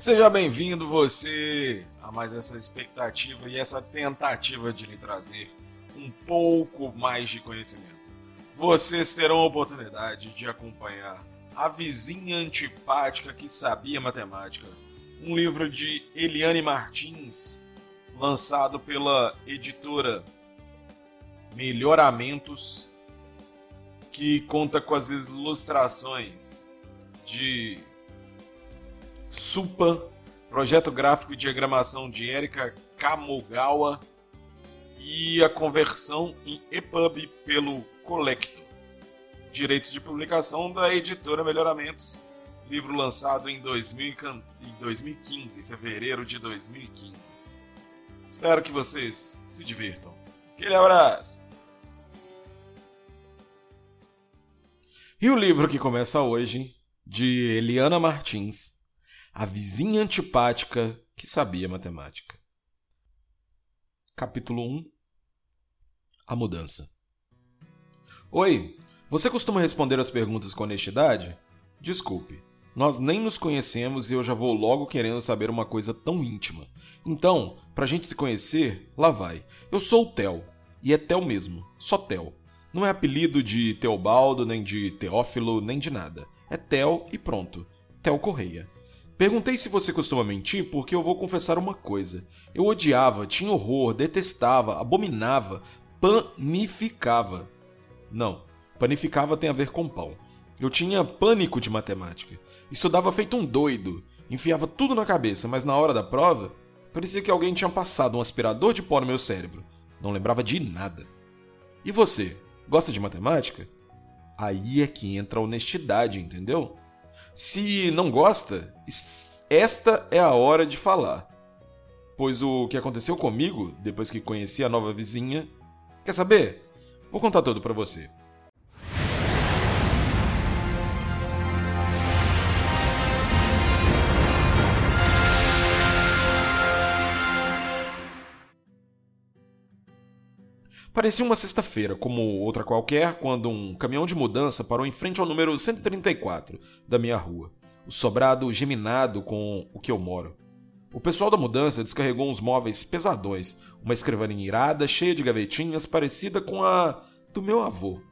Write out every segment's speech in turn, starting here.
Seja bem-vindo você a mais essa expectativa e essa tentativa de lhe trazer um pouco mais de conhecimento. Vocês terão a oportunidade de acompanhar A Vizinha Antipática que Sabia Matemática, um livro de Eliane Martins, lançado pela editora Melhoramentos, que conta com as ilustrações de Supa, projeto gráfico e diagramação de Erika Kamogawa e a conversão em EPUB pelo Colecto. Direitos de publicação da editora Melhoramentos. Livro lançado em 2015, fevereiro de 2015. Espero que vocês se divirtam. Aquele abraço! E o livro que começa hoje, de Eliana Martins, A Vizinha Antipática que Sabia Matemática. Capítulo 1 A Mudança Oi, você costuma responder as perguntas com honestidade? Desculpe, nós nem nos conhecemos e eu já vou logo querendo saber uma coisa tão íntima. Então, pra gente se conhecer, lá vai. Eu sou o Theo, e é Theo mesmo, só Theo. Não é apelido de Teobaldo, nem de Teófilo, nem de nada. É Theo e pronto. Theo Correia. Perguntei se você costuma mentir porque eu vou confessar uma coisa. Eu odiava, tinha horror, detestava, abominava, panificava. Não, panificava tem a ver com pão. Eu tinha pânico de matemática. Estudava feito um doido, enfiava tudo na cabeça, mas na hora da prova, parecia que alguém tinha passado um aspirador de pó no meu cérebro. Não lembrava de nada. E você? Gosta de matemática? Aí é que entra a honestidade, entendeu? Se não gosta, esta é a hora de falar. Pois o que aconteceu comigo, depois que conheci a nova vizinha. Quer saber? Vou contar tudo para você. Parecia uma sexta-feira, como outra qualquer, quando um caminhão de mudança parou em frente ao número 134 da minha rua, o sobrado geminado com o que eu moro. O pessoal da mudança descarregou uns móveis pesadões, uma escrivaninha irada, cheia de gavetinhas, parecida com a do meu avô.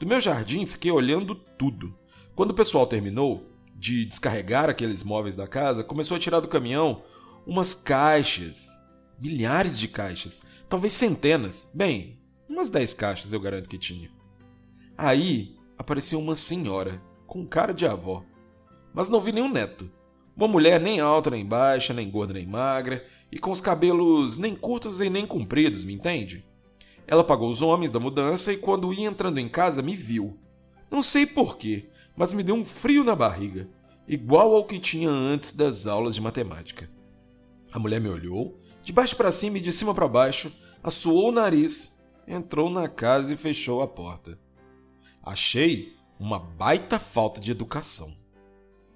Do meu jardim fiquei olhando tudo. Quando o pessoal terminou de descarregar aqueles móveis da casa, começou a tirar do caminhão umas caixas, milhares de caixas, talvez centenas. Bem, Umas 10 caixas eu garanto que tinha. Aí apareceu uma senhora, com cara de avó. Mas não vi nenhum neto. Uma mulher nem alta nem baixa, nem gorda nem magra, e com os cabelos nem curtos e nem compridos, me entende? Ela pagou os homens da mudança e quando ia entrando em casa me viu. Não sei porquê, mas me deu um frio na barriga, igual ao que tinha antes das aulas de matemática. A mulher me olhou, de baixo para cima e de cima para baixo, assoou o nariz entrou na casa e fechou a porta. Achei uma baita falta de educação.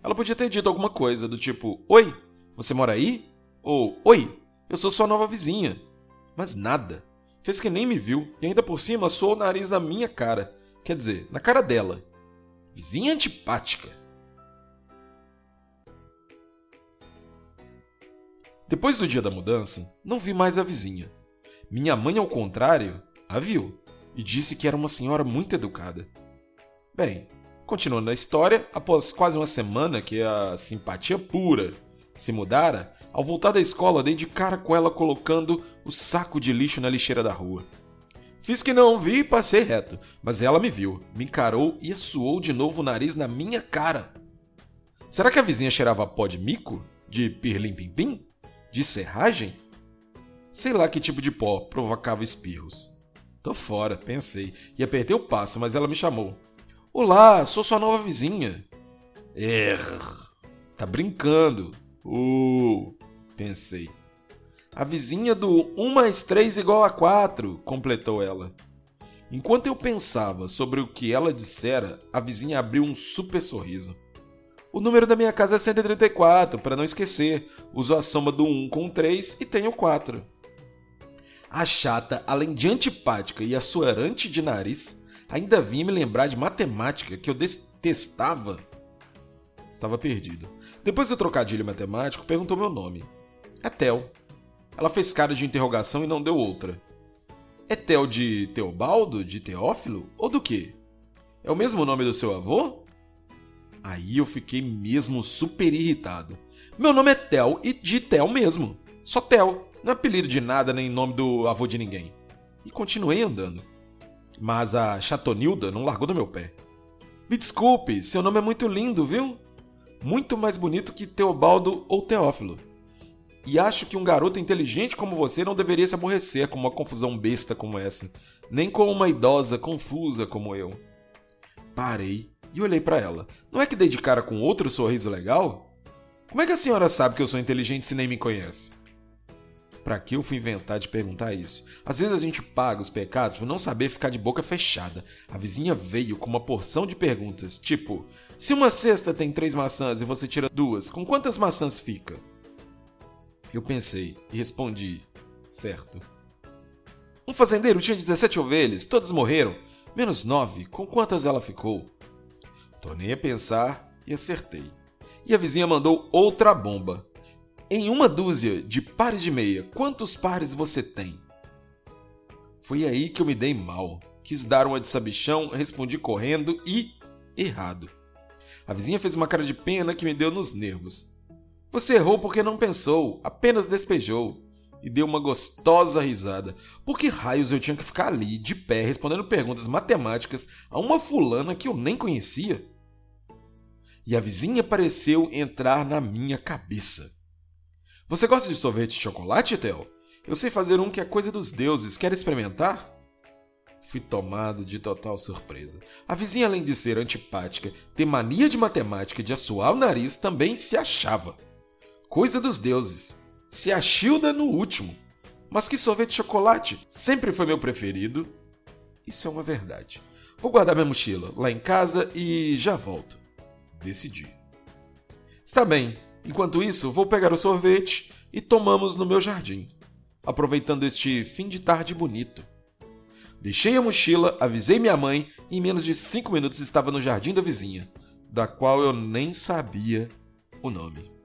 Ela podia ter dito alguma coisa do tipo: Oi, você mora aí? Ou Oi, eu sou sua nova vizinha. Mas nada. Fez que nem me viu e ainda por cima soou o nariz na minha cara. Quer dizer, na cara dela. Vizinha antipática. Depois do dia da mudança, não vi mais a vizinha. Minha mãe, ao contrário, a viu e disse que era uma senhora muito educada. Bem, continuando a história, após quase uma semana que a simpatia pura se mudara, ao voltar da escola dei de cara com ela colocando o saco de lixo na lixeira da rua. Fiz que não vi e passei reto, mas ela me viu, me encarou e suou de novo o nariz na minha cara. Será que a vizinha cheirava pó de mico? De pirlim-pim-pim? De serragem? Sei lá que tipo de pó provocava espirros. Tô fora, pensei. E apertei o passo, mas ela me chamou. Olá, sou sua nova vizinha. Err, tá brincando. Uh, pensei. A vizinha do 1 mais 3 igual a 4, completou ela. Enquanto eu pensava sobre o que ela dissera, a vizinha abriu um super sorriso. O número da minha casa é 134, para não esquecer. Uso a soma do 1 com 3 e tenho 4. A chata, além de antipática e assoarante de nariz, ainda vinha me lembrar de matemática que eu detestava. Estava perdido. Depois do trocadilho matemático, perguntou meu nome. É Tel. Ela fez cara de interrogação e não deu outra. É Tel de Teobaldo, de Teófilo ou do quê? É o mesmo nome do seu avô? Aí eu fiquei mesmo super irritado. Meu nome é Tel e de Tel mesmo. Só Tel. Não é apelido de nada nem nome do avô de ninguém. E continuei andando. Mas a Chatonilda não largou do meu pé. Me desculpe, seu nome é muito lindo, viu? Muito mais bonito que Teobaldo ou Teófilo. E acho que um garoto inteligente como você não deveria se aborrecer com uma confusão besta como essa, nem com uma idosa confusa como eu. Parei e olhei para ela. Não é que dei de cara com outro sorriso legal? Como é que a senhora sabe que eu sou inteligente se nem me conhece? Para que eu fui inventar de perguntar isso? Às vezes a gente paga os pecados por não saber ficar de boca fechada. A vizinha veio com uma porção de perguntas, tipo: se uma cesta tem três maçãs e você tira duas, com quantas maçãs fica? Eu pensei e respondi: certo. Um fazendeiro tinha 17 ovelhas, todas morreram, menos nove. Com quantas ela ficou? Tornei a pensar e acertei. E a vizinha mandou outra bomba. Em uma dúzia de pares de meia, quantos pares você tem? Foi aí que eu me dei mal. Quis dar uma de sabichão, respondi correndo e. errado. A vizinha fez uma cara de pena que me deu nos nervos. Você errou porque não pensou, apenas despejou. E deu uma gostosa risada. Por que raios eu tinha que ficar ali, de pé, respondendo perguntas matemáticas a uma fulana que eu nem conhecia? E a vizinha pareceu entrar na minha cabeça. Você gosta de sorvete de chocolate, Theo? Eu sei fazer um que é coisa dos deuses. Quer experimentar? Fui tomado de total surpresa. A vizinha, além de ser antipática, ter mania de matemática e de assoar o nariz, também se achava. Coisa dos deuses. Se achilda no último. Mas que sorvete de chocolate sempre foi meu preferido. Isso é uma verdade. Vou guardar minha mochila lá em casa e já volto. Decidi. Está bem, Enquanto isso, vou pegar o sorvete e tomamos no meu jardim, aproveitando este fim de tarde bonito. Deixei a mochila, avisei minha mãe e em menos de cinco minutos estava no jardim da vizinha, da qual eu nem sabia o nome.